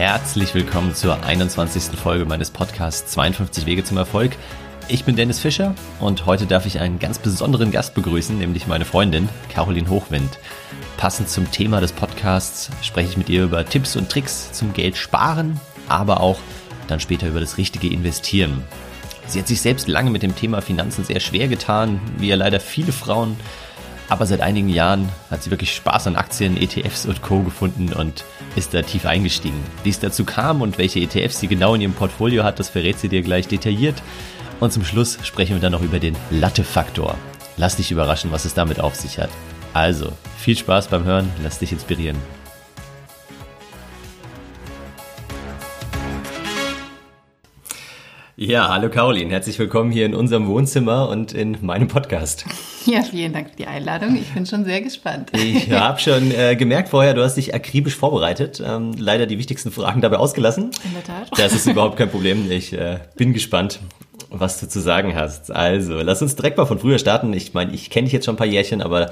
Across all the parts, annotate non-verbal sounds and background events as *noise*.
Herzlich willkommen zur 21. Folge meines Podcasts 52 Wege zum Erfolg. Ich bin Dennis Fischer und heute darf ich einen ganz besonderen Gast begrüßen, nämlich meine Freundin Caroline Hochwind. Passend zum Thema des Podcasts spreche ich mit ihr über Tipps und Tricks zum Geld sparen, aber auch dann später über das richtige Investieren. Sie hat sich selbst lange mit dem Thema Finanzen sehr schwer getan, wie ja leider viele Frauen. Aber seit einigen Jahren hat sie wirklich Spaß an Aktien, ETFs und Co. gefunden und ist da tief eingestiegen. Wie es dazu kam und welche ETFs sie genau in ihrem Portfolio hat, das verrät sie dir gleich detailliert. Und zum Schluss sprechen wir dann noch über den Latte-Faktor. Lass dich überraschen, was es damit auf sich hat. Also, viel Spaß beim Hören, lass dich inspirieren. Ja, hallo Caroline, herzlich willkommen hier in unserem Wohnzimmer und in meinem Podcast. Ja, vielen Dank für die Einladung. Ich bin schon sehr gespannt. Ich habe schon äh, gemerkt vorher, du hast dich akribisch vorbereitet. Ähm, leider die wichtigsten Fragen dabei ausgelassen. In der Tat. Das ist überhaupt kein Problem. Ich äh, bin gespannt, was du zu sagen hast. Also, lass uns direkt mal von früher starten. Ich meine, ich kenne dich jetzt schon ein paar Jährchen, aber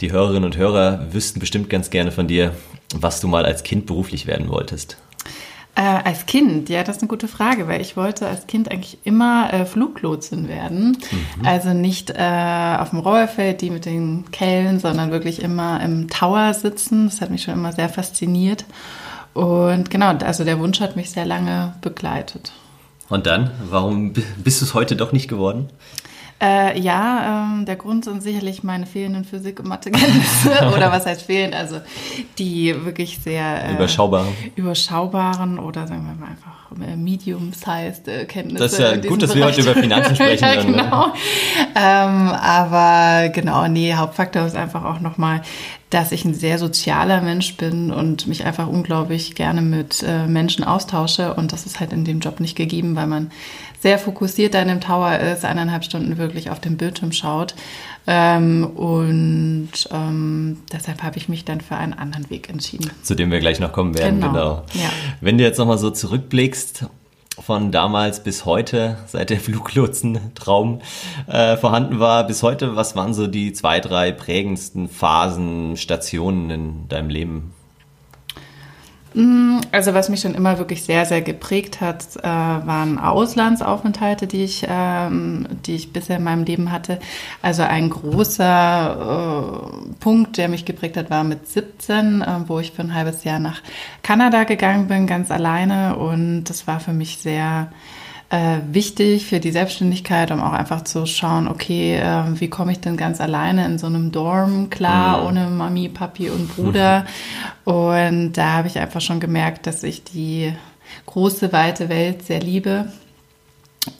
die Hörerinnen und Hörer wüssten bestimmt ganz gerne von dir, was du mal als Kind beruflich werden wolltest. Äh, als Kind, ja, das ist eine gute Frage, weil ich wollte als Kind eigentlich immer äh, Fluglotsin werden. Mhm. Also nicht äh, auf dem Rollfeld, die mit den Kellen, sondern wirklich immer im Tower sitzen. Das hat mich schon immer sehr fasziniert. Und genau, also der Wunsch hat mich sehr lange begleitet. Und dann, warum bist du es heute doch nicht geworden? Äh, ja, ähm, der Grund sind sicherlich meine fehlenden Physik- und Mathekenntnisse. *laughs* oder was heißt fehlend? Also die wirklich sehr äh, überschaubaren. überschaubaren oder sagen wir mal einfach äh, medium-sized äh, Kenntnisse. Das ist ja gut, dass wir heute über Finanzen *laughs* sprechen. ja, dann, ne? genau. Ne? Ähm, aber genau, nee, Hauptfaktor ist einfach auch nochmal, dass ich ein sehr sozialer Mensch bin und mich einfach unglaublich gerne mit äh, Menschen austausche. Und das ist halt in dem Job nicht gegeben, weil man sehr fokussiert da in dem Tower ist, eineinhalb Stunden wirklich auf den Bildschirm schaut. Ähm, und ähm, deshalb habe ich mich dann für einen anderen Weg entschieden. Zu dem wir gleich noch kommen werden, genau. genau. Ja. Wenn du jetzt nochmal so zurückblickst, von damals bis heute, seit der Fluglotsen-Traum äh, vorhanden war, bis heute, was waren so die zwei, drei prägendsten Phasen, Stationen in deinem Leben? Mm, also was mich schon immer wirklich sehr, sehr geprägt hat, äh, waren Auslandsaufenthalte, die ich, ähm, die ich bisher in meinem Leben hatte. Also ein großer äh, Punkt, der mich geprägt hat, war mit 17, äh, wo ich für ein halbes Jahr nach Kanada gegangen bin, ganz alleine. Und das war für mich sehr äh, wichtig für die Selbstständigkeit, um auch einfach zu schauen, okay, äh, wie komme ich denn ganz alleine in so einem Dorm klar, mhm. ohne Mami, Papi und Bruder. Mhm. *laughs* Und da habe ich einfach schon gemerkt, dass ich die große, weite Welt sehr liebe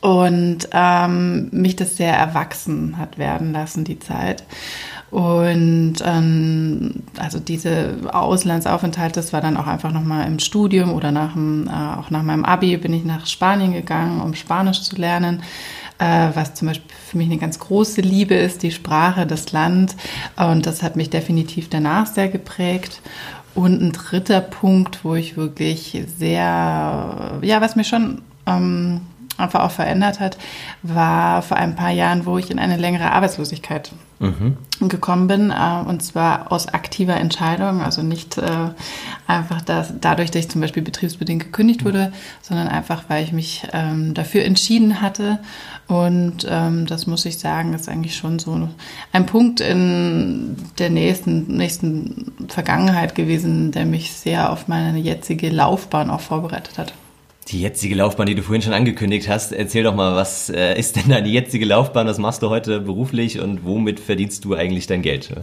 und ähm, mich das sehr erwachsen hat werden lassen, die Zeit. Und ähm, also diese Auslandsaufenthalte, das war dann auch einfach nochmal im Studium oder nach dem, äh, auch nach meinem Abi bin ich nach Spanien gegangen, um Spanisch zu lernen, äh, was zum Beispiel für mich eine ganz große Liebe ist, die Sprache, das Land. Und das hat mich definitiv danach sehr geprägt. Und ein dritter Punkt, wo ich wirklich sehr, ja, was mir schon ähm, einfach auch verändert hat, war vor ein paar Jahren, wo ich in eine längere Arbeitslosigkeit mhm. gekommen bin. Äh, und zwar aus aktiver Entscheidung, also nicht äh, einfach das, dadurch, dass ich zum Beispiel betriebsbedingt gekündigt wurde, sondern einfach, weil ich mich ähm, dafür entschieden hatte. Und ähm, das muss ich sagen, ist eigentlich schon so ein Punkt in der nächsten, nächsten Vergangenheit gewesen, der mich sehr auf meine jetzige Laufbahn auch vorbereitet hat die jetzige Laufbahn, die du vorhin schon angekündigt hast. Erzähl doch mal, was äh, ist denn deine jetzige Laufbahn? Was machst du heute beruflich und womit verdienst du eigentlich dein Geld?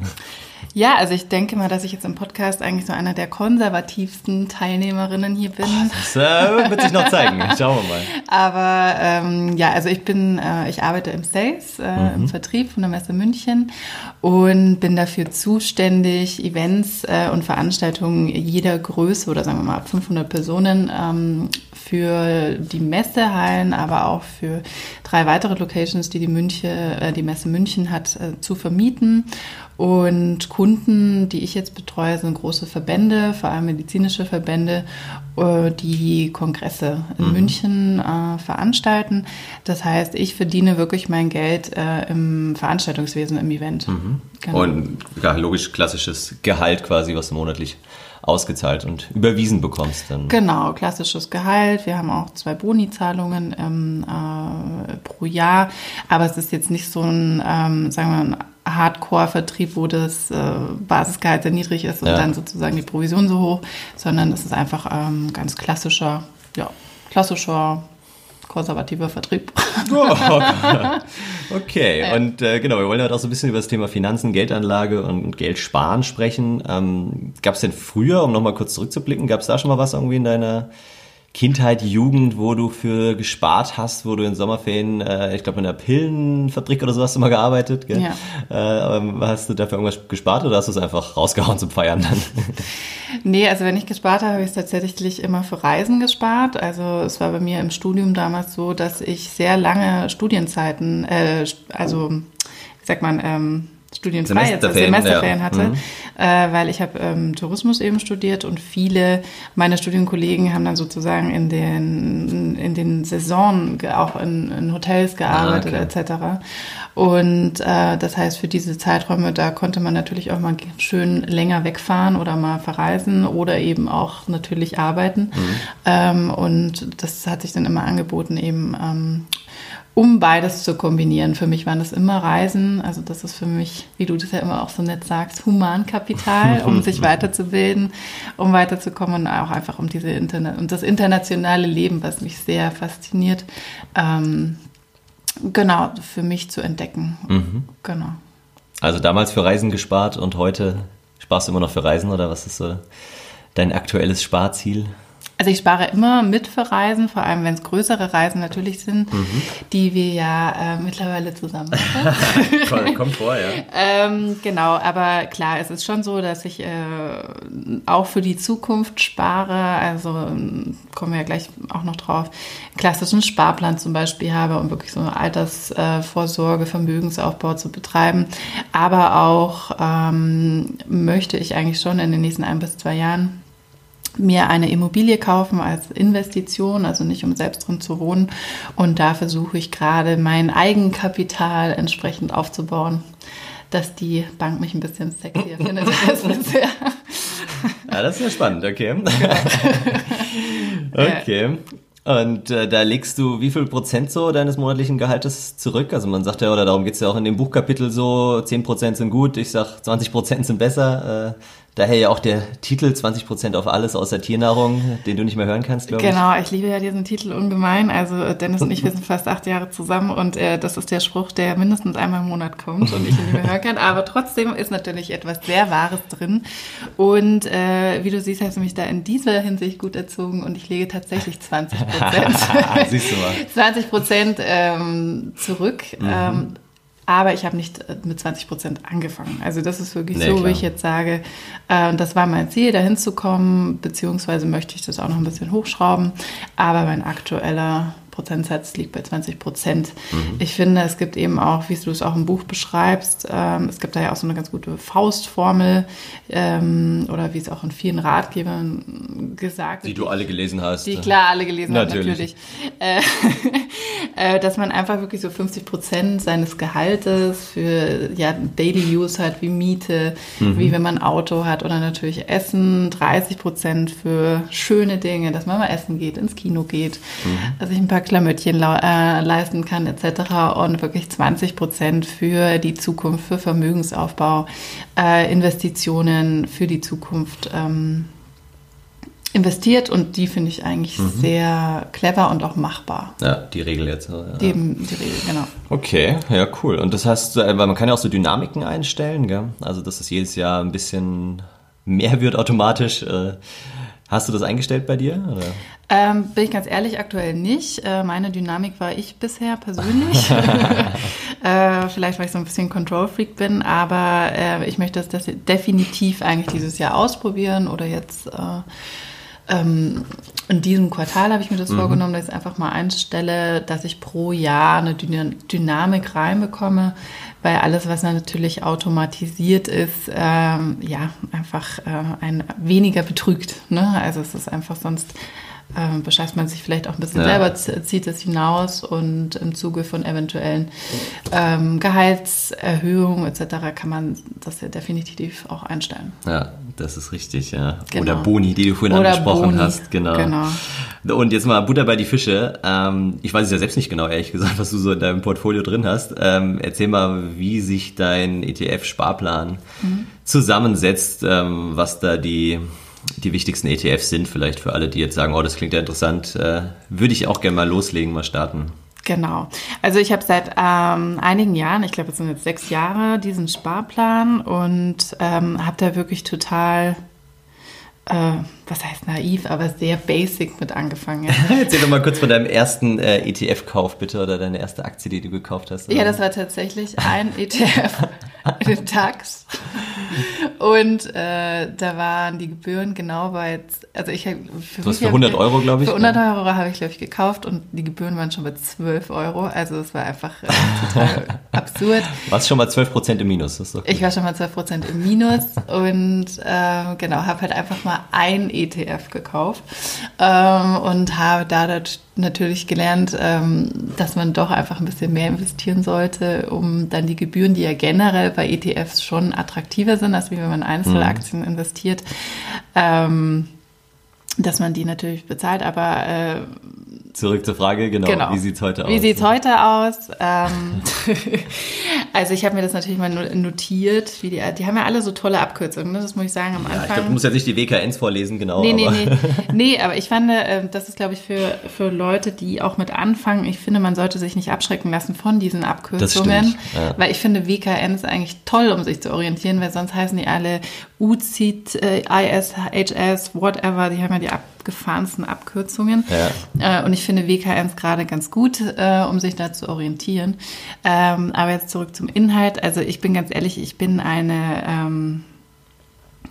Ja, also ich denke mal, dass ich jetzt im Podcast eigentlich so einer der konservativsten Teilnehmerinnen hier bin. Oh, das äh, wird sich noch zeigen. *laughs* Schauen wir mal. Aber ähm, ja, also ich bin, äh, ich arbeite im Sales, äh, mhm. im Vertrieb von der Messe München und bin dafür zuständig, Events äh, und Veranstaltungen jeder Größe oder sagen wir mal 500 Personen ähm, für die Messehallen, aber auch für drei weitere Locations, die die, Münche, äh, die Messe München hat, äh, zu vermieten. Und Kunden, die ich jetzt betreue, sind große Verbände, vor allem medizinische Verbände, äh, die Kongresse in mhm. München äh, veranstalten. Das heißt, ich verdiene wirklich mein Geld äh, im Veranstaltungswesen, im Event. Mhm. Genau. Und ja, logisch klassisches Gehalt quasi, was monatlich ausgezahlt und überwiesen bekommst. Dann. Genau, klassisches Gehalt. Wir haben auch zwei Boni-Zahlungen ähm, äh, pro Jahr, aber es ist jetzt nicht so ein, ähm, sagen wir mal, Hardcore-Vertrieb, wo das äh, Basisgehalt sehr niedrig ist und ja. dann sozusagen die Provision so hoch, sondern es ist einfach ähm, ganz klassischer, ja, klassischer konservativer Vertrieb. Oh, *laughs* okay, und äh, genau, wir wollen heute auch so ein bisschen über das Thema Finanzen, Geldanlage und Geldsparen sprechen. Ähm, gab es denn früher, um nochmal kurz zurückzublicken, gab es da schon mal was irgendwie in deiner Kindheit, Jugend, wo du für gespart hast, wo du in Sommerferien, äh, ich glaube in einer Pillenfabrik oder so hast du mal gearbeitet, gell? Ja. Äh, hast du dafür irgendwas gespart oder hast du es einfach rausgehauen zum Feiern dann? *laughs* Nee, also wenn ich gespart habe, habe ich es tatsächlich immer für Reisen gespart. Also es war bei mir im Studium damals so, dass ich sehr lange Studienzeiten, äh, also wie sagt man, ähm, studienfrei jetzt also Semesterferien ja. hatte, mhm. äh, weil ich habe ähm, Tourismus eben studiert und viele meiner Studienkollegen haben dann sozusagen in den in den Saison auch in, in Hotels gearbeitet ah, okay. etc. Und äh, das heißt für diese Zeiträume da konnte man natürlich auch mal schön länger wegfahren oder mal verreisen oder eben auch natürlich arbeiten mhm. ähm, und das hat sich dann immer angeboten eben ähm, um beides zu kombinieren. Für mich waren das immer Reisen. Also das ist für mich, wie du das ja immer auch so nett sagst, Humankapital, *laughs* um sich weiterzubilden, um weiterzukommen und auch einfach um diese Internet und das internationale Leben, was mich sehr fasziniert, ähm, genau für mich zu entdecken. Mhm. Genau. Also damals für Reisen gespart und heute sparst du immer noch für Reisen oder was ist so dein aktuelles Sparziel? Also ich spare immer mit für Reisen, vor allem wenn es größere Reisen natürlich sind, mhm. die wir ja äh, mittlerweile zusammen *laughs* machen. Kommt vor, ja. ähm, genau, aber klar, es ist schon so, dass ich äh, auch für die Zukunft spare. Also ähm, kommen wir ja gleich auch noch drauf. Klassischen Sparplan zum Beispiel habe, um wirklich so eine Altersvorsorge, Vermögensaufbau zu betreiben. Aber auch ähm, möchte ich eigentlich schon in den nächsten ein bis zwei Jahren mir eine Immobilie kaufen als Investition, also nicht um selbst drin zu wohnen. Und da versuche ich gerade mein Eigenkapital entsprechend aufzubauen, dass die Bank mich ein bisschen sexier findet *laughs* als bisher. Ja, das ist ja spannend, okay. *laughs* okay. Und äh, da legst du wie viel Prozent so deines monatlichen Gehaltes zurück? Also man sagt ja, oder darum geht's ja auch in dem Buchkapitel so, 10 Prozent sind gut, ich sag 20 Prozent sind besser. Äh, Daher ja auch der Titel 20% auf alles außer Tiernahrung, den du nicht mehr hören kannst, glaube ich. Genau, ich liebe ja diesen Titel ungemein. Also äh, Dennis und ich, wir sind *laughs* fast acht Jahre zusammen und äh, das ist der Spruch, der mindestens einmal im Monat kommt und ich ihn nicht mehr hören kann. Aber trotzdem ist natürlich etwas sehr Wahres drin. Und äh, wie du siehst, hast du mich da in dieser Hinsicht gut erzogen und ich lege tatsächlich 20%. *laughs* Siehst du mal. *laughs* 20% ähm, zurück. Mhm. Ähm, aber ich habe nicht äh, mit 20 Prozent angefangen. Also das ist wirklich nee, so, klar. wie ich jetzt sage, äh, das war mein Ziel, dahin zu kommen, beziehungsweise möchte ich das auch noch ein bisschen hochschrauben. Aber mein aktueller Prozentsatz liegt bei 20 Prozent. Mhm. Ich finde, es gibt eben auch, wie du es auch im Buch beschreibst, ähm, es gibt da ja auch so eine ganz gute Faustformel ähm, oder wie es auch in vielen Ratgebern gesagt wird. Die du alle gelesen hast. Die klar alle gelesen habe, natürlich. Äh, *laughs* äh, dass man einfach wirklich so 50 Prozent seines Gehaltes für ja, Daily Use hat, wie Miete, mhm. wie wenn man ein Auto hat oder natürlich Essen, 30 Prozent für schöne Dinge, dass man mal essen geht, ins Kino geht, mhm. dass ich ein paar Klamöttchen äh, leisten kann etc. Und wirklich 20 Prozent für die Zukunft, für Vermögensaufbau, äh, Investitionen für die Zukunft ähm, investiert und die finde ich eigentlich mhm. sehr clever und auch machbar. Ja, die Regel jetzt. Ja. Die, die Regel, genau. Okay, ja, cool. Und das heißt, weil man kann ja auch so Dynamiken einstellen, gell? Also, dass es jedes Jahr ein bisschen mehr wird automatisch. Äh, Hast du das eingestellt bei dir? Ähm, bin ich ganz ehrlich, aktuell nicht. Äh, meine Dynamik war ich bisher persönlich. *laughs* *laughs* äh, vielleicht, weil ich so ein bisschen Control-Freak bin, aber äh, ich möchte das definitiv eigentlich dieses Jahr ausprobieren oder jetzt äh, ähm, in diesem Quartal habe ich mir das mhm. vorgenommen, dass ich einfach mal einstelle, dass ich pro Jahr eine Dynamik reinbekomme, weil alles, was natürlich automatisiert ist, ähm, ja, einfach äh, ein weniger betrügt. Ne? Also es ist einfach sonst äh, bescheißt man sich vielleicht auch ein bisschen ja. selber, zieht es hinaus und im Zuge von eventuellen ähm, Gehaltserhöhungen etc. kann man das ja definitiv auch einstellen. Ja, das ist richtig, ja. Genau. Oder Boni, die du vorhin Oder angesprochen Boni. hast, genau. genau. Und jetzt mal Butter bei die Fische. Ähm, ich weiß es ja selbst nicht genau, ehrlich gesagt, was du so in deinem Portfolio drin hast. Ähm, erzähl mal, wie sich dein ETF-Sparplan mhm. zusammensetzt, ähm, was da die die wichtigsten ETFs sind, vielleicht für alle, die jetzt sagen, oh, das klingt ja interessant, äh, würde ich auch gerne mal loslegen, mal starten. Genau. Also ich habe seit ähm, einigen Jahren, ich glaube, es sind jetzt sechs Jahre, diesen Sparplan und ähm, habe da wirklich total äh, was heißt naiv, aber sehr basic mit angefangen. *laughs* Erzähl doch mal kurz von deinem ersten äh, ETF-Kauf bitte oder deine erste Aktie, die du gekauft hast. Ja, das war tatsächlich ein *laughs* ETF, den DAX. Und äh, da waren die Gebühren genau bei, also ich für Du hast für 100 ich, Euro, glaube ich. Für 100 Euro habe ich, glaube ich, gekauft und die Gebühren waren schon bei 12 Euro. Also es war einfach äh, total *laughs* absurd. Warst schon mal 12 Prozent im Minus? Das ist doch ich war schon mal 12 Prozent im Minus und äh, genau, habe halt einfach mal ein ETF gekauft ähm, und habe da natürlich gelernt, ähm, dass man doch einfach ein bisschen mehr investieren sollte, um dann die Gebühren, die ja generell bei ETFs schon attraktiver sind, als wie wenn man Einzelaktien mhm. investiert, ähm, dass man die natürlich bezahlt, aber äh, Zurück zur Frage, genau. genau. Wie sieht's heute aus? Wie sieht's heute aus? Ähm, *laughs* also ich habe mir das natürlich mal notiert. Wie die, die haben ja alle so tolle Abkürzungen, ne? das muss ich sagen am Anfang. Ja, ich glaube, du musst ja nicht die WKNs vorlesen, genau. Nee, nee, nee. *laughs* nee, aber ich fand, äh, das ist, glaube ich, für, für Leute, die auch mit anfangen, ich finde, man sollte sich nicht abschrecken lassen von diesen Abkürzungen. Ja. Weil ich finde, WKN ist eigentlich toll, um sich zu orientieren, weil sonst heißen die alle UCIT, äh, ISHS, whatever, die haben ja die abgefahrensten Abkürzungen. Ja. Äh, und ich finde WKNs gerade ganz gut, äh, um sich da zu orientieren. Ähm, aber jetzt zurück zum Inhalt. Also ich bin ganz ehrlich, ich bin eine ähm,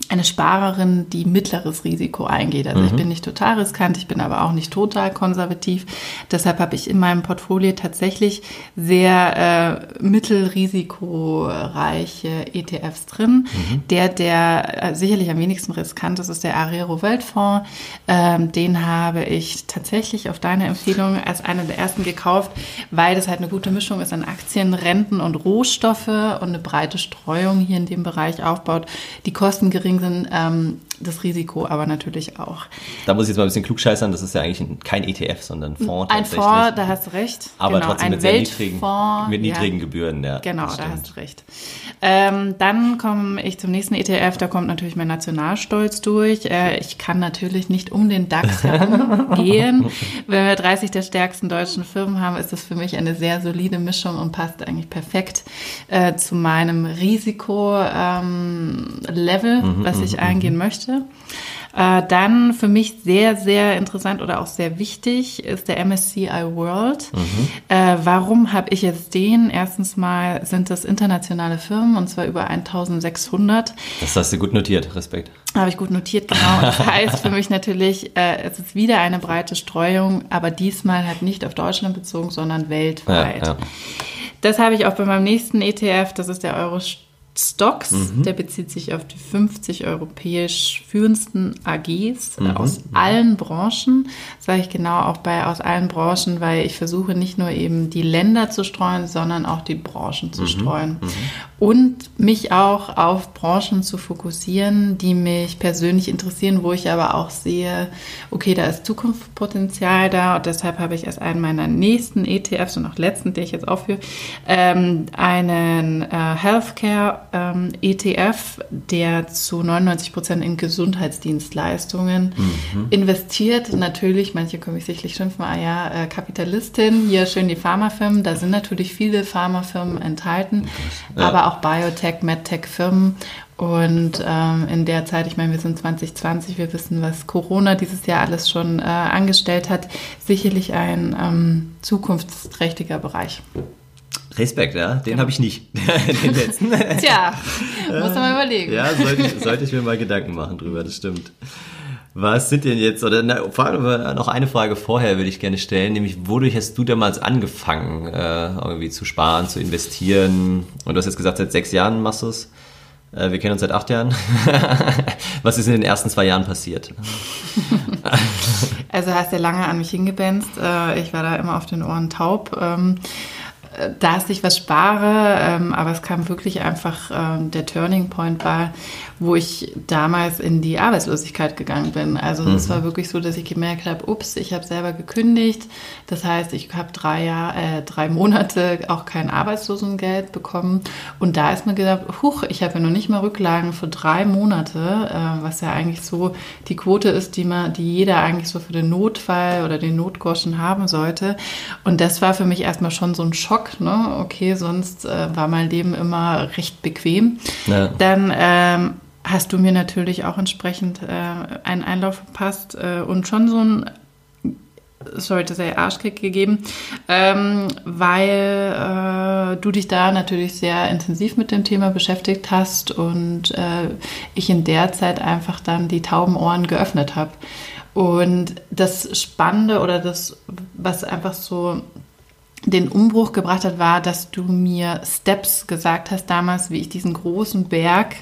eine Sparerin, die mittleres Risiko eingeht. Also mhm. ich bin nicht total riskant, ich bin aber auch nicht total konservativ. Deshalb habe ich in meinem Portfolio tatsächlich sehr äh, mittelrisikoreiche ETFs drin. Mhm. Der, der äh, sicherlich am wenigsten riskant ist, ist der Arero Weltfonds. Ähm, den habe ich tatsächlich auf deine Empfehlung als einer der ersten gekauft, weil das halt eine gute Mischung ist an Aktien, Renten und Rohstoffe und eine breite Streuung hier in dem Bereich aufbaut. Die Kosten gering gering sind, ähm, das Risiko aber natürlich auch. Da muss ich jetzt mal ein bisschen klugscheißern, das ist ja eigentlich kein ETF, sondern ein Fonds. Ein Fonds, da hast du recht. Aber genau, trotzdem mit sehr niedrigen, mit niedrigen ja. Gebühren. Ja, genau, da hast du recht. Ähm, dann komme ich zum nächsten ETF, da kommt natürlich mein Nationalstolz durch. Äh, ich kann natürlich nicht um den DAX *laughs* herum gehen. Wenn wir 30 der stärksten deutschen Firmen haben, ist das für mich eine sehr solide Mischung und passt eigentlich perfekt äh, zu meinem Risiko-Level, ähm, mhm, was ich mhm, eingehen mhm. Möchte. Äh, dann für mich sehr, sehr interessant oder auch sehr wichtig ist der MSCI World. Mhm. Äh, warum habe ich jetzt den? Erstens mal sind das internationale Firmen und zwar über 1600. Das hast du gut notiert, Respekt. Habe ich gut notiert, genau. Das *laughs* heißt für mich natürlich, äh, es ist wieder eine breite Streuung, aber diesmal halt nicht auf Deutschland bezogen, sondern weltweit. Ja, ja. Das habe ich auch bei meinem nächsten ETF, das ist der Euro Stocks, mhm. der bezieht sich auf die 50 europäisch führendsten AGs mhm. aus allen Branchen. Sage ich genau auch bei aus allen Branchen, weil ich versuche nicht nur eben die Länder zu streuen, sondern auch die Branchen zu mhm. streuen. Mhm. Und mich auch auf Branchen zu fokussieren, die mich persönlich interessieren, wo ich aber auch sehe, okay, da ist Zukunftspotenzial da und deshalb habe ich als einen meiner nächsten ETFs und auch letzten, den ich jetzt aufführe, ähm, einen äh, Healthcare ähm, ETF, der zu 99 Prozent in Gesundheitsdienstleistungen mhm. investiert. Natürlich, manche können mich sicherlich schimpfen, ah ja, äh, Kapitalistin, hier schön die Pharmafirmen. Da sind natürlich viele Pharmafirmen enthalten, ja. aber auch Biotech, MedTech-Firmen. Und ähm, in der Zeit, ich meine, wir sind 2020, wir wissen, was Corona dieses Jahr alles schon äh, angestellt hat, sicherlich ein ähm, zukunftsträchtiger Bereich. Respekt, ja, den ja. habe ich nicht. *laughs* den letzten. *laughs* Tja, *laughs* muss man mal überlegen. Ja, sollte ich, sollte ich mir mal Gedanken machen drüber, das stimmt. Was sind denn jetzt, oder na, vor allem noch eine Frage vorher würde ich gerne stellen, nämlich wodurch hast du damals angefangen, äh, irgendwie zu sparen, zu investieren? Und du hast jetzt gesagt, seit sechs Jahren machst du es. Äh, wir kennen uns seit acht Jahren. Was ist in den ersten zwei Jahren passiert? Also hast du ja lange an mich hingebenzt. Äh, ich war da immer auf den Ohren taub. Ähm, dass ich was spare, ähm, aber es kam wirklich einfach, ähm, der Turning Point war, wo ich damals in die Arbeitslosigkeit gegangen bin. Also es mhm. war wirklich so, dass ich gemerkt habe, ups, ich habe selber gekündigt. Das heißt, ich habe drei Jahre, äh, drei Monate auch kein Arbeitslosengeld bekommen. Und da ist mir gedacht, huch, ich habe ja noch nicht mal Rücklagen für drei Monate, äh, was ja eigentlich so die Quote ist, die man, die jeder eigentlich so für den Notfall oder den Notgroschen haben sollte. Und das war für mich erstmal schon so ein Schock. Ne? Okay, sonst äh, war mein Leben immer recht bequem. Ja. Dann ähm, hast du mir natürlich auch entsprechend äh, einen Einlauf verpasst äh, und schon so ein sorry to say, Arschkick gegeben, ähm, weil äh, du dich da natürlich sehr intensiv mit dem Thema beschäftigt hast und äh, ich in der Zeit einfach dann die tauben Ohren geöffnet habe. Und das Spannende oder das, was einfach so den Umbruch gebracht hat, war, dass du mir Steps gesagt hast damals, wie ich diesen großen Berg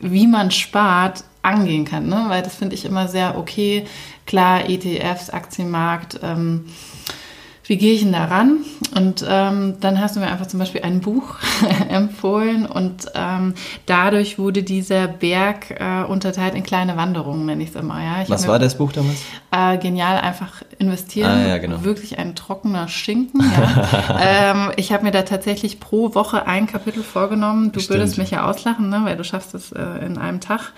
wie man spart, angehen kann. Ne? Weil das finde ich immer sehr okay. Klar, ETFs, Aktienmarkt, ähm, wie gehe ich denn da ran? Und ähm, dann hast du mir einfach zum Beispiel ein Buch *laughs* empfohlen und ähm, dadurch wurde dieser Berg äh, unterteilt in kleine Wanderungen, nenne ich es immer. Ja? Ich Was war das Buch damals? Äh, genial, einfach investieren. Ah, ja, genau. Wirklich ein trockener Schinken. Ja. *laughs* ähm, ich habe mir da tatsächlich pro Woche ein Kapitel vorgenommen. Du Stimmt. würdest mich ja auslachen, ne? weil du schaffst es äh, in einem Tag.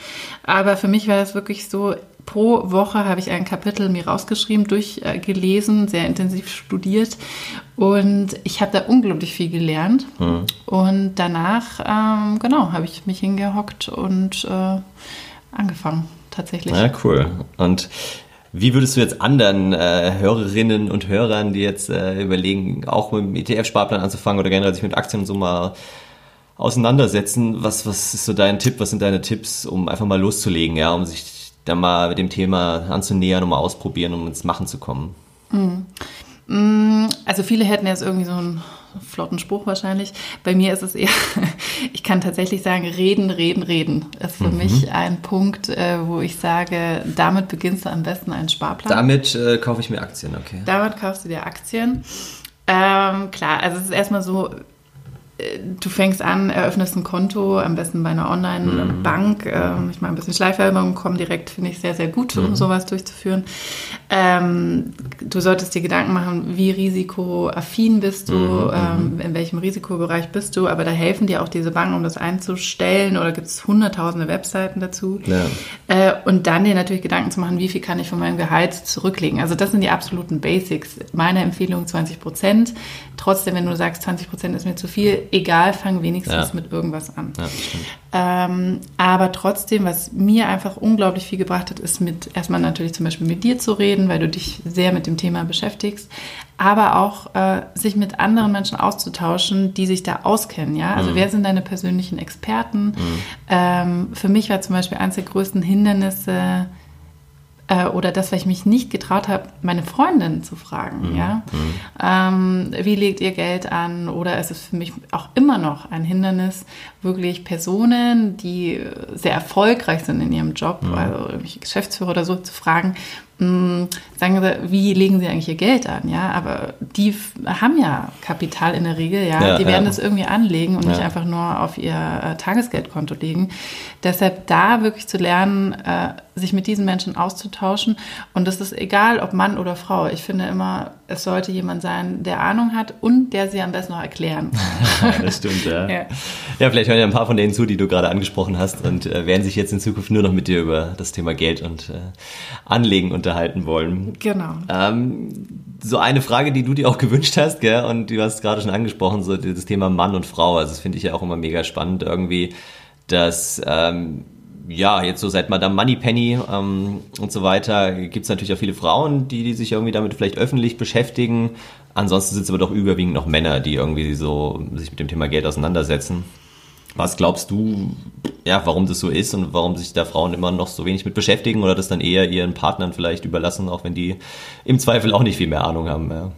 Aber für mich war das wirklich so, pro Woche habe ich ein Kapitel mir rausgeschrieben, durchgelesen, sehr intensiv studiert und ich habe da unglaublich viel gelernt. Mhm. Und danach, ähm, genau, habe ich mich hingehockt und äh, angefangen, tatsächlich. Ja, cool. Und wie würdest du jetzt anderen äh, Hörerinnen und Hörern, die jetzt äh, überlegen, auch mit dem ETF-Sparplan anzufangen oder generell sich mit Aktien und so mal auseinandersetzen, was, was ist so dein Tipp, was sind deine Tipps, um einfach mal loszulegen, ja, um sich da mal mit dem Thema anzunähern, um mal ausprobieren, um ins Machen zu kommen? Mhm. Mm, also viele hätten jetzt irgendwie so einen flotten Spruch wahrscheinlich. Bei mir ist es eher, *laughs* ich kann tatsächlich sagen, reden, reden, reden. Das ist für mhm. mich ein Punkt, äh, wo ich sage, damit beginnst du am besten einen Sparplan. Damit äh, kaufe ich mir Aktien, okay. Damit kaufst du dir Aktien. Ähm, klar, also es ist erstmal so, du fängst an, eröffnest ein Konto, am besten bei einer Online-Bank. Mhm. Ähm, ich mache ein bisschen Schleichwerbung, kommen direkt, finde ich sehr, sehr gut, um mhm. sowas durchzuführen. Ähm, du solltest dir Gedanken machen, wie risikoaffin bist du, mhm. ähm, mhm. in welchem Risikobereich bist du, aber da helfen dir auch diese Banken, um das einzustellen oder gibt es hunderttausende Webseiten dazu. Ja. Äh, und dann dir natürlich Gedanken zu machen, wie viel kann ich von meinem Gehalt zurücklegen. Also das sind die absoluten Basics. Meine Empfehlung 20 Prozent. Trotzdem, wenn du sagst, 20 Prozent ist mir zu viel, egal, fang wenigstens ja. mit irgendwas an. Ja, ähm, aber trotzdem, was mir einfach unglaublich viel gebracht hat, ist mit erstmal natürlich zum Beispiel mit dir zu reden, weil du dich sehr mit dem Thema beschäftigst, aber auch äh, sich mit anderen Menschen auszutauschen, die sich da auskennen. Ja, also mhm. wer sind deine persönlichen Experten? Mhm. Ähm, für mich war zum Beispiel eines der größten Hindernisse äh, oder das, was ich mich nicht getraut habe, meine Freundin zu fragen. Mhm. Ja? Ähm, wie legt ihr Geld an? Oder ist es für mich auch immer noch ein Hindernis, wirklich Personen, die sehr erfolgreich sind in ihrem Job, mhm. also irgendwelche Geschäftsführer oder so, zu fragen, hm, sagen Sie, wie legen Sie eigentlich Ihr Geld an? Ja, aber die haben ja Kapital in der Regel, ja. ja die werden ja. das irgendwie anlegen und ja. nicht einfach nur auf ihr äh, Tagesgeldkonto legen. Deshalb da wirklich zu lernen, äh, sich mit diesen Menschen auszutauschen. Und das ist egal, ob Mann oder Frau. Ich finde immer, es sollte jemand sein, der Ahnung hat und der sie am besten noch erklären kann. *laughs* das stimmt, ja. ja. ja. vielleicht hören ja ein paar von denen zu, die du gerade angesprochen hast und äh, werden sich jetzt in Zukunft nur noch mit dir über das Thema Geld und äh, Anlegen unterhalten wollen. Genau. Ähm, so eine Frage, die du dir auch gewünscht hast, gell? und du hast gerade schon angesprochen, so das Thema Mann und Frau. Also das finde ich ja auch immer mega spannend irgendwie, dass ähm, ja, jetzt so seit Madame Moneypenny ähm, und so weiter gibt es natürlich auch viele Frauen, die, die sich irgendwie damit vielleicht öffentlich beschäftigen. Ansonsten sind es aber doch überwiegend noch Männer, die irgendwie so sich mit dem Thema Geld auseinandersetzen. Was glaubst du, ja, warum das so ist und warum sich da Frauen immer noch so wenig mit beschäftigen oder das dann eher ihren Partnern vielleicht überlassen, auch wenn die im Zweifel auch nicht viel mehr Ahnung haben? Ja,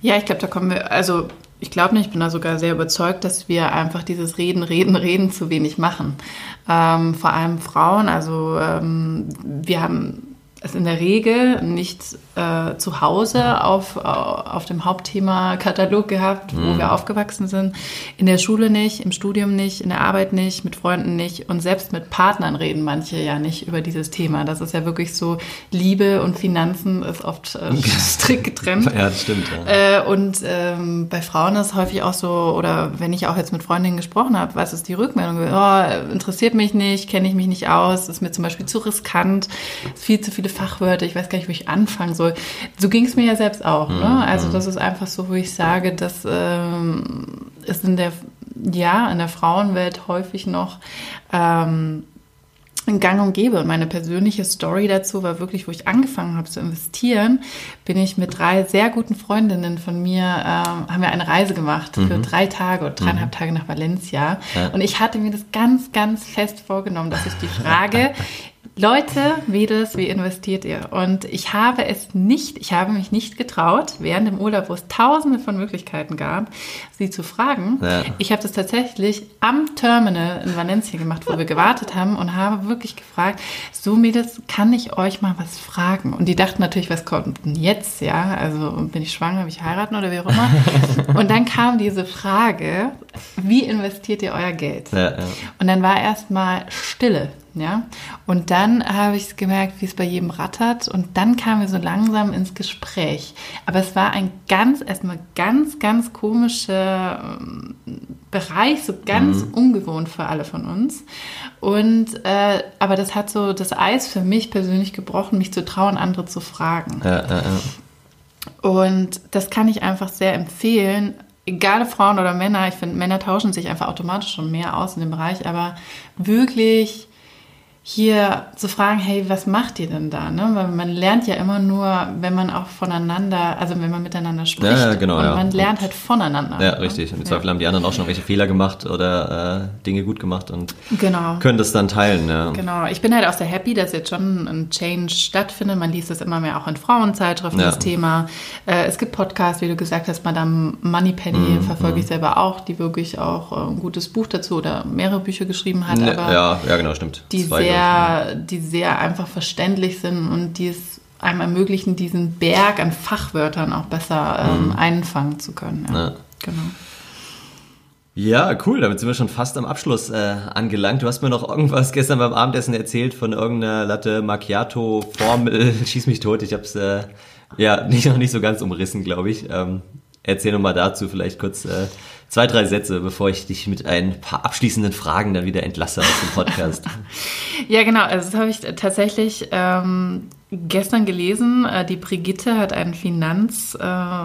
ja ich glaube, da kommen wir, also ich glaube nicht, ich bin da sogar sehr überzeugt, dass wir einfach dieses Reden, Reden, Reden zu wenig machen. Ähm, vor allem Frauen, also ähm, wir haben es in der Regel nicht äh, zu Hause auf, auf dem Hauptthema-Katalog gehabt, wo mhm. wir aufgewachsen sind. In der Schule nicht, im Studium nicht, in der Arbeit nicht, mit Freunden nicht und selbst mit Partnern reden manche ja nicht über dieses Thema. Das ist ja wirklich so, Liebe und Finanzen ist oft äh, *laughs* strikt getrennt. Ja, das stimmt. Ja. Äh, und ähm, bei Frauen ist häufig auch so, oder wenn ich auch jetzt mit Freundinnen gesprochen habe, was ist die Rückmeldung? Oh, interessiert mich nicht, kenne ich mich nicht aus, ist mir zum Beispiel zu riskant, viel zu viele Fachwörter, ich weiß gar nicht, wo ich anfangen soll. So ging es mir ja selbst auch. Ne? Mhm. Also das ist einfach so, wo ich sage, dass ähm, ist in der, ja, in der Frauenwelt häufig noch ähm, Gang und Gäbe. Und meine persönliche Story dazu war wirklich, wo ich angefangen habe zu investieren, bin ich mit drei sehr guten Freundinnen von mir, ähm, haben wir eine Reise gemacht mhm. für drei Tage oder dreieinhalb mhm. Tage nach Valencia. Ja. Und ich hatte mir das ganz, ganz fest vorgenommen, dass ich die Frage *laughs* Leute, Mädels, wie investiert ihr? Und ich habe es nicht, ich habe mich nicht getraut, während dem Urlaub, wo es tausende von Möglichkeiten gab, sie zu fragen. Ja. Ich habe das tatsächlich am Terminal in Valencia gemacht, wo wir gewartet haben und habe wirklich gefragt, so Mädels, kann ich euch mal was fragen? Und die dachten natürlich, was kommt denn jetzt? Ja, also bin ich schwanger, will ich heiraten oder wie auch immer? *laughs* und dann kam diese Frage, wie investiert ihr euer Geld? Ja, ja. Und dann war erstmal Stille. Ja, und dann habe ich gemerkt, wie es bei jedem rattert. Und dann kamen wir so langsam ins Gespräch. Aber es war ein ganz, erstmal ganz, ganz komischer ähm, Bereich, so ganz mhm. ungewohnt für alle von uns. Und, äh, aber das hat so das Eis für mich persönlich gebrochen, mich zu trauen, andere zu fragen. Ja, ja, ja. Und das kann ich einfach sehr empfehlen, egal Frauen oder Männer, ich finde, Männer tauschen sich einfach automatisch schon mehr aus in dem Bereich, aber wirklich hier zu fragen, hey, was macht ihr denn da? Ne? Weil man lernt ja immer nur, wenn man auch voneinander, also wenn man miteinander spricht. Ja, ja genau. Und ja. man lernt halt voneinander. Ja, richtig. Und im Zweifel haben die anderen auch schon welche Fehler gemacht oder äh, Dinge gut gemacht und genau. können das dann teilen. Ja. Genau. Ich bin halt auch sehr happy, dass jetzt schon ein Change stattfindet. Man liest das immer mehr auch in Frauenzeitschriften, das Thema. Äh, es gibt Podcasts, wie du gesagt hast, Madame Moneypenny mm, verfolge mm. ich selber auch, die wirklich auch äh, ein gutes Buch dazu oder mehrere Bücher geschrieben hat. Ne, ja, ja, genau, stimmt. Die Zwei sehr sehr, die sehr einfach verständlich sind und die es einem ermöglichen, diesen Berg an Fachwörtern auch besser ähm, mhm. einfangen zu können. Ja, ja. Genau. Ja, cool, damit sind wir schon fast am Abschluss äh, angelangt. Du hast mir noch irgendwas gestern beim Abendessen erzählt von irgendeiner Latte Macchiato Formel. *laughs* Schieß mich tot, ich habe es äh, ja nicht, noch nicht so ganz umrissen, glaube ich. Ähm, erzähl noch mal dazu vielleicht kurz äh, zwei, drei Sätze, bevor ich dich mit ein paar abschließenden Fragen dann wieder entlasse aus dem Podcast. *laughs* ja, genau. Also das habe ich tatsächlich ähm, gestern gelesen. Äh, die Brigitte hat ein Finanz, äh,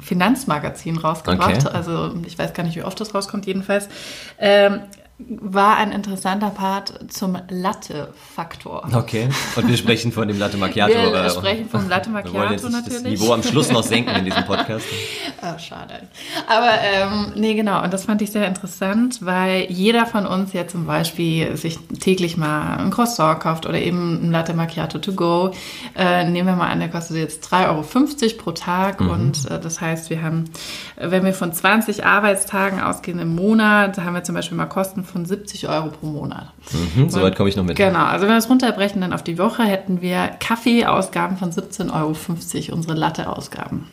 Finanzmagazin rausgebracht. Okay. Also ich weiß gar nicht, wie oft das rauskommt, jedenfalls. Ähm, war ein interessanter Part zum Latte-Faktor. Okay, und wir sprechen von dem Latte Macchiato. Wir oder? sprechen vom Latte Macchiato wir wollen jetzt natürlich. das Niveau am Schluss noch senken in diesem Podcast. *laughs* oh, schade. Aber ähm, nee, genau, und das fand ich sehr interessant, weil jeder von uns ja zum Beispiel sich täglich mal ein Croissant kauft oder eben ein Latte Macchiato to go. Äh, nehmen wir mal an, der kostet jetzt 3,50 Euro pro Tag mhm. und äh, das heißt, wir haben, wenn wir von 20 Arbeitstagen ausgehen im Monat, haben wir zum Beispiel mal Kosten von 70 Euro pro Monat. Mhm, Soweit komme ich noch mit. Genau, also wenn wir es runterbrechen dann auf die Woche, hätten wir Kaffeeausgaben von 17,50 Euro, unsere Latte-Ausgaben.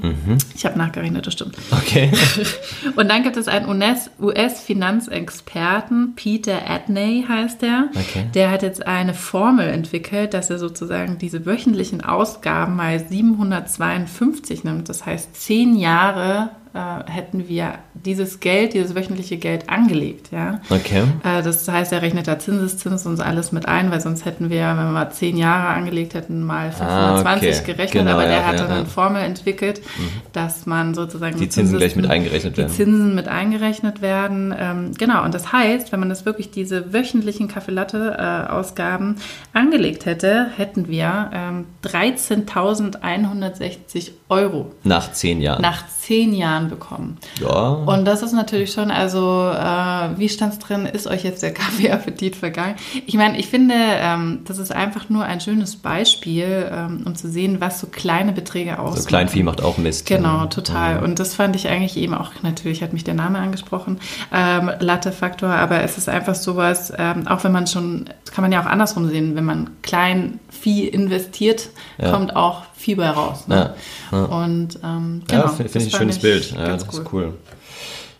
Mhm. Ich habe nachgerechnet, das stimmt. Okay. *laughs* Und dann gibt es einen US-Finanzexperten, Peter Adney heißt der. Okay. Der hat jetzt eine Formel entwickelt, dass er sozusagen diese wöchentlichen Ausgaben mal 752 nimmt. Das heißt, zehn Jahre äh, hätten wir dieses Geld, dieses wöchentliche Geld angelegt. Ja? Okay. Äh, das heißt, er rechnet da Zinseszins und alles mit ein, weil sonst hätten wir, wenn wir mal zehn Jahre angelegt hätten, mal 520 ah, okay. gerechnet. Genau, aber der ja, hat dann ja. eine Formel entwickelt, mhm. dass man sozusagen die Zinsen gleich mit eingerechnet werden. Die Zinsen mit eingerechnet werden. Ähm, genau. Und das heißt, wenn man das wirklich diese wöchentlichen Kaffeelatte-Ausgaben angelegt hätte, hätten wir ähm, 13.160 Euro. Nach zehn Jahren. Nach zehn Jahren bekommen. Ja. Und das ist natürlich schon, also äh, wie stand es drin, ist euch jetzt der *laughs* Kaffeeappetit vergangen? Ich meine, ich finde, ähm, das ist einfach nur ein schönes Beispiel, ähm, um zu sehen, was so kleine Beträge ausmachen. So Kleinvieh macht auch Mist. Genau, total. Mhm. Und das fand ich eigentlich eben auch, natürlich hat mich der Name angesprochen, ähm, Latte-Faktor, aber es ist einfach sowas, ähm, auch wenn man schon, das kann man ja auch andersrum sehen, wenn man klein Vieh investiert, ja. kommt auch viel bei raus. Ne? Ja, ja. Und ähm, genau, ja, finde find ich ein schönes Bild. Ja, das cool. ist cool.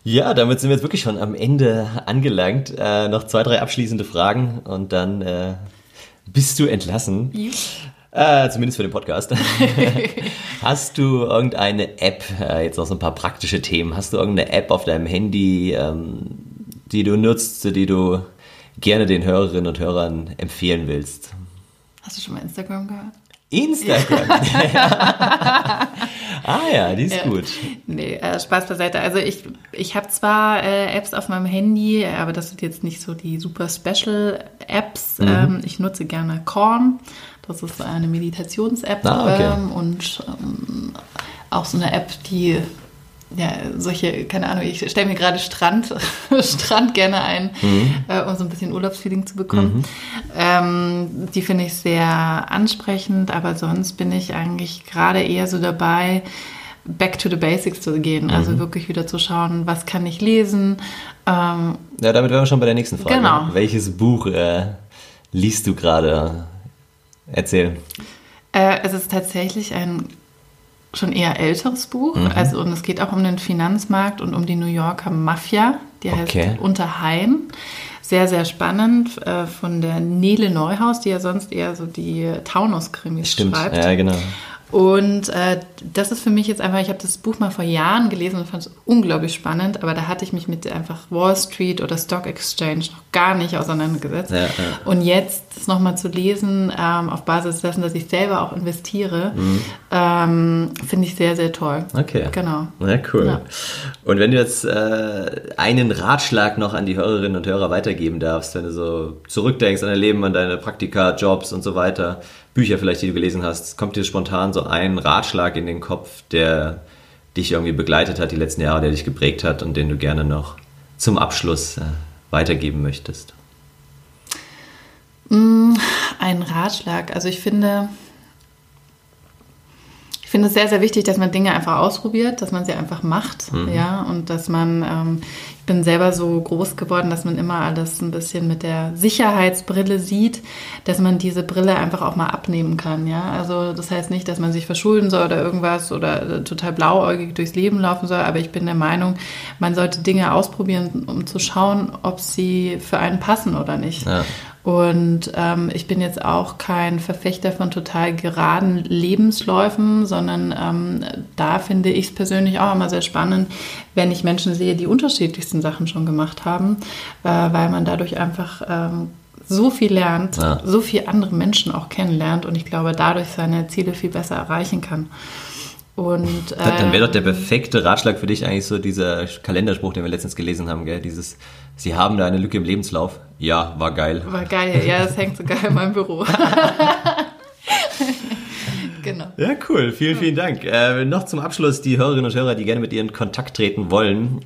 Ja, damit sind wir jetzt wirklich schon am Ende angelangt. Äh, noch zwei, drei abschließende Fragen und dann äh, bist du entlassen. Äh, zumindest für den Podcast. *laughs* Hast du irgendeine App, äh, jetzt noch so ein paar praktische Themen, hast du irgendeine App auf deinem Handy, ähm, die du nutzt, die du gerne den Hörerinnen und Hörern empfehlen willst? Hast du schon mal Instagram gehört? Instagram. *laughs* ah ja, die ist ja. gut. Nee, äh, Spaß beiseite. Also ich, ich habe zwar äh, Apps auf meinem Handy, aber das sind jetzt nicht so die super Special Apps. Mhm. Ähm, ich nutze gerne Korn. Das ist eine Meditations-App ah, okay. ähm, und ähm, auch so eine App, die ja, solche, keine Ahnung, ich stelle mir gerade Strand, *laughs* Strand gerne ein, mhm. äh, um so ein bisschen Urlaubsfeeling zu bekommen. Mhm. Ähm, die finde ich sehr ansprechend, aber sonst bin ich eigentlich gerade eher so dabei, back to the basics zu gehen. Also mhm. Wirklich wieder zu schauen, was kann ich lesen. Ähm, ja, damit wären wir schon bei der nächsten Frage. Genau. Welches Buch äh, liest du gerade? Erzähl. Äh, es ist tatsächlich ein schon eher älteres Buch. Mhm. Also, und es geht auch um den Finanzmarkt und um die New Yorker Mafia. Die okay. heißt Unterhain. Sehr, sehr spannend äh, von der Nele Neuhaus, die ja sonst eher so die Taunus-Krimis schreibt. Ja, genau. Und äh, das ist für mich jetzt einfach, ich habe das Buch mal vor Jahren gelesen und fand es unglaublich spannend, aber da hatte ich mich mit einfach Wall Street oder Stock Exchange noch gar nicht auseinandergesetzt. Ja, ja. Und jetzt das nochmal zu lesen, ähm, auf Basis dessen, dass ich selber auch investiere, mhm. ähm, finde ich sehr, sehr toll. Okay. Genau. Ja, cool. Ja. Und wenn du jetzt äh, einen Ratschlag noch an die Hörerinnen und Hörer weitergeben darfst, wenn du so zurückdenkst an dein Leben, an deine Praktika, Jobs und so weiter, Bücher vielleicht, die du gelesen hast, kommt dir spontan so ein Ratschlag in den Kopf, der dich irgendwie begleitet hat die letzten Jahre, der dich geprägt hat und den du gerne noch zum Abschluss äh, weitergeben möchtest? Mm, ein Ratschlag. Also ich finde, finde es sehr, sehr wichtig, dass man Dinge einfach ausprobiert, dass man sie einfach macht, mhm. ja, und dass man ähm, bin selber so groß geworden, dass man immer alles ein bisschen mit der Sicherheitsbrille sieht, dass man diese Brille einfach auch mal abnehmen kann. Ja, also das heißt nicht, dass man sich verschulden soll oder irgendwas oder total blauäugig durchs Leben laufen soll, aber ich bin der Meinung, man sollte Dinge ausprobieren, um zu schauen, ob sie für einen passen oder nicht. Ja. Und ähm, ich bin jetzt auch kein Verfechter von total geraden Lebensläufen, sondern ähm, da finde ich es persönlich auch immer sehr spannend, wenn ich Menschen sehe, die unterschiedlichsten Sachen schon gemacht haben, äh, weil man dadurch einfach ähm, so viel lernt, ja. so viel andere Menschen auch kennenlernt und ich glaube, dadurch seine Ziele viel besser erreichen kann. Und, äh, dann wäre doch der perfekte Ratschlag für dich eigentlich so dieser Kalenderspruch, den wir letztens gelesen haben, gell? Dieses, Sie haben da eine Lücke im Lebenslauf. Ja, war geil. War geil, ja, das hängt sogar in meinem Büro. *laughs* genau. Ja, cool. Vielen, vielen Dank. Äh, noch zum Abschluss die Hörerinnen und Hörer, die gerne mit dir in Kontakt treten wollen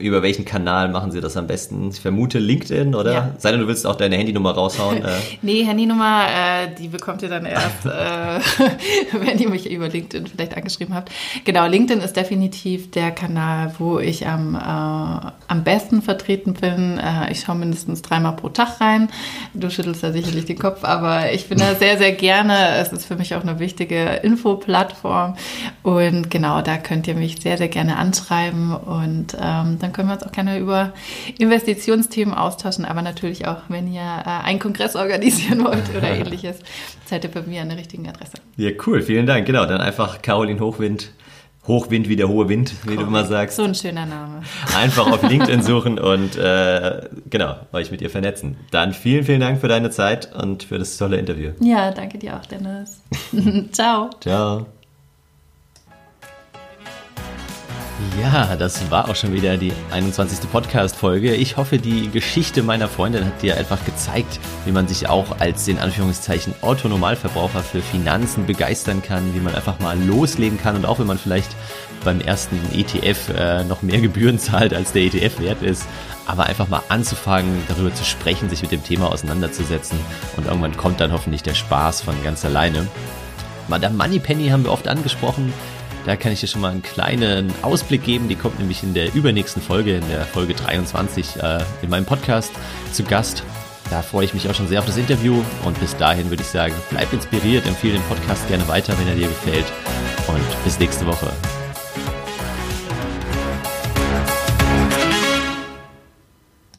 über welchen Kanal machen Sie das am besten? Ich vermute LinkedIn, oder? Ja. Sei denn, du willst auch deine Handynummer raushauen. *laughs* Äh. nee, Handynummer, äh, die bekommt ihr dann erst, äh, *laughs* wenn ihr mich über LinkedIn vielleicht angeschrieben habt. Genau, LinkedIn ist definitiv der Kanal, wo ich am, äh, am besten vertreten bin. Äh, ich schaue mindestens dreimal pro Tag rein. Du schüttelst da sicherlich den Kopf, aber ich bin da *laughs* sehr, sehr gerne. Es ist für mich auch eine wichtige Infoplattform. Und genau, da könnt ihr mich sehr, sehr gerne anschreiben und ähm, dann können wir uns auch gerne über Investitionsthemen austauschen, aber natürlich auch, wenn ihr äh, einen Kongress organisieren *laughs* wollt oder ähnliches, seid ihr bei mir an der richtigen Adresse. Ja, cool, vielen Dank. Genau, dann einfach Caroline Hochwind. Hochwind wie der hohe Wind, wie cool. du immer sagst. So ein schöner Name. Einfach auf LinkedIn *laughs* suchen und äh, genau, euch mit ihr vernetzen. Dann vielen, vielen Dank für deine Zeit und für das tolle Interview. Ja, danke dir auch, Dennis. *laughs* Ciao. Ciao. Ja, das war auch schon wieder die 21. Podcast-Folge. Ich hoffe, die Geschichte meiner Freundin hat dir einfach gezeigt, wie man sich auch als den Anführungszeichen Autonormalverbraucher für Finanzen begeistern kann, wie man einfach mal loslegen kann und auch wenn man vielleicht beim ersten ETF äh, noch mehr Gebühren *laughs* zahlt, als der ETF wert ist, aber einfach mal anzufangen, darüber zu sprechen, sich mit dem Thema auseinanderzusetzen und irgendwann kommt dann hoffentlich der Spaß von ganz alleine. Madame Moneypenny haben wir oft angesprochen. Da kann ich dir schon mal einen kleinen Ausblick geben. Die kommt nämlich in der übernächsten Folge, in der Folge 23 äh, in meinem Podcast zu Gast. Da freue ich mich auch schon sehr auf das Interview und bis dahin würde ich sagen, bleib inspiriert, empfehle den Podcast gerne weiter, wenn er dir gefällt und bis nächste Woche.